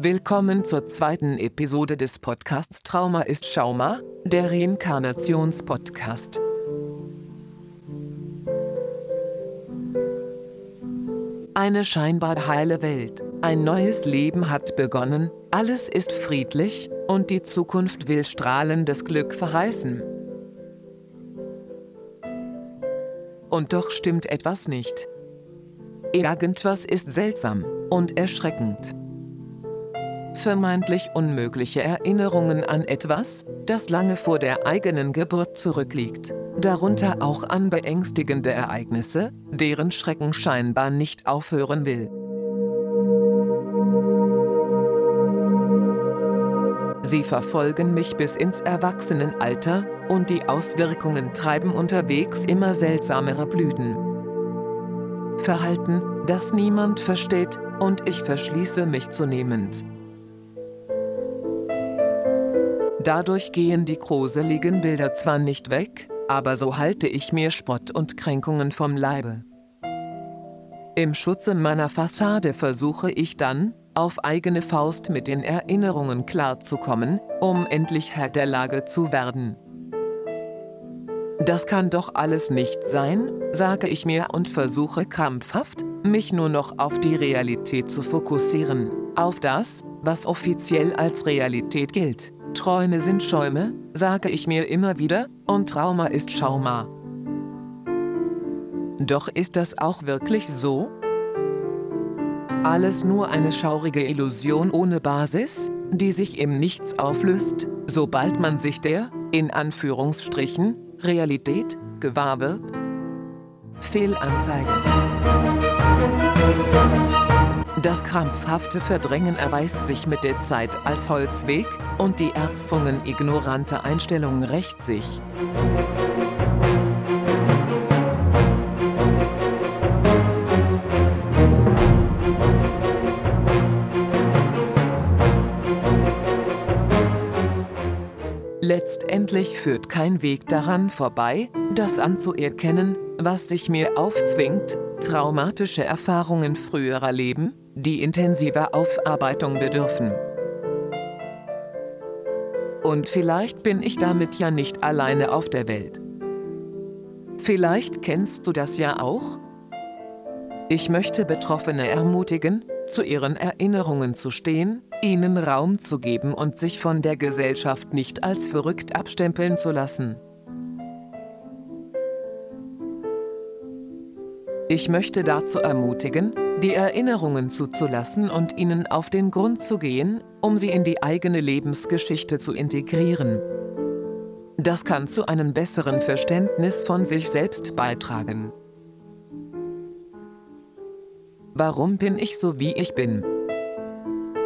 Willkommen zur zweiten Episode des Podcasts Trauma ist Schauma, der Reinkarnationspodcast. Eine scheinbar heile Welt, ein neues Leben hat begonnen, alles ist friedlich, und die Zukunft will strahlendes Glück verheißen. Und doch stimmt etwas nicht. Irgendwas ist seltsam und erschreckend vermeintlich unmögliche Erinnerungen an etwas, das lange vor der eigenen Geburt zurückliegt, darunter auch an beängstigende Ereignisse, deren Schrecken scheinbar nicht aufhören will. Sie verfolgen mich bis ins Erwachsenenalter, und die Auswirkungen treiben unterwegs immer seltsamere Blüten. Verhalten, das niemand versteht, und ich verschließe mich zunehmend. Dadurch gehen die gruseligen Bilder zwar nicht weg, aber so halte ich mir Spott und Kränkungen vom Leibe. Im Schutze meiner Fassade versuche ich dann, auf eigene Faust mit den Erinnerungen klarzukommen, um endlich Herr der Lage zu werden. Das kann doch alles nicht sein, sage ich mir und versuche krampfhaft, mich nur noch auf die Realität zu fokussieren, auf das, was offiziell als Realität gilt. Träume sind Schäume, sage ich mir immer wieder, und Trauma ist Schauma. Doch ist das auch wirklich so? Alles nur eine schaurige Illusion ohne Basis, die sich im Nichts auflöst, sobald man sich der, in Anführungsstrichen, Realität gewahr wird? Fehlanzeige. Das krampfhafte Verdrängen erweist sich mit der Zeit als Holzweg, und die erzwungen ignorante Einstellung rächt sich. Letztendlich führt kein Weg daran vorbei, das anzuerkennen, was sich mir aufzwingt, traumatische Erfahrungen früherer Leben, die intensiver Aufarbeitung bedürfen. Und vielleicht bin ich damit ja nicht alleine auf der Welt. Vielleicht kennst du das ja auch? Ich möchte Betroffene ermutigen, zu ihren Erinnerungen zu stehen, ihnen Raum zu geben und sich von der Gesellschaft nicht als verrückt abstempeln zu lassen. Ich möchte dazu ermutigen, die Erinnerungen zuzulassen und ihnen auf den Grund zu gehen, um sie in die eigene Lebensgeschichte zu integrieren. Das kann zu einem besseren Verständnis von sich selbst beitragen. Warum bin ich so wie ich bin?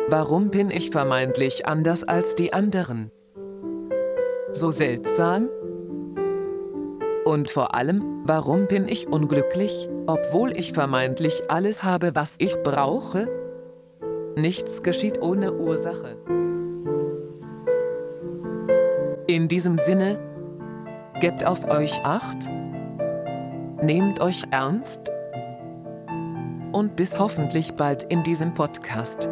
Warum bin ich vermeintlich anders als die anderen? So seltsam? Und vor allem, warum bin ich unglücklich, obwohl ich vermeintlich alles habe, was ich brauche? Nichts geschieht ohne Ursache. In diesem Sinne, gebt auf euch acht, nehmt euch ernst und bis hoffentlich bald in diesem Podcast.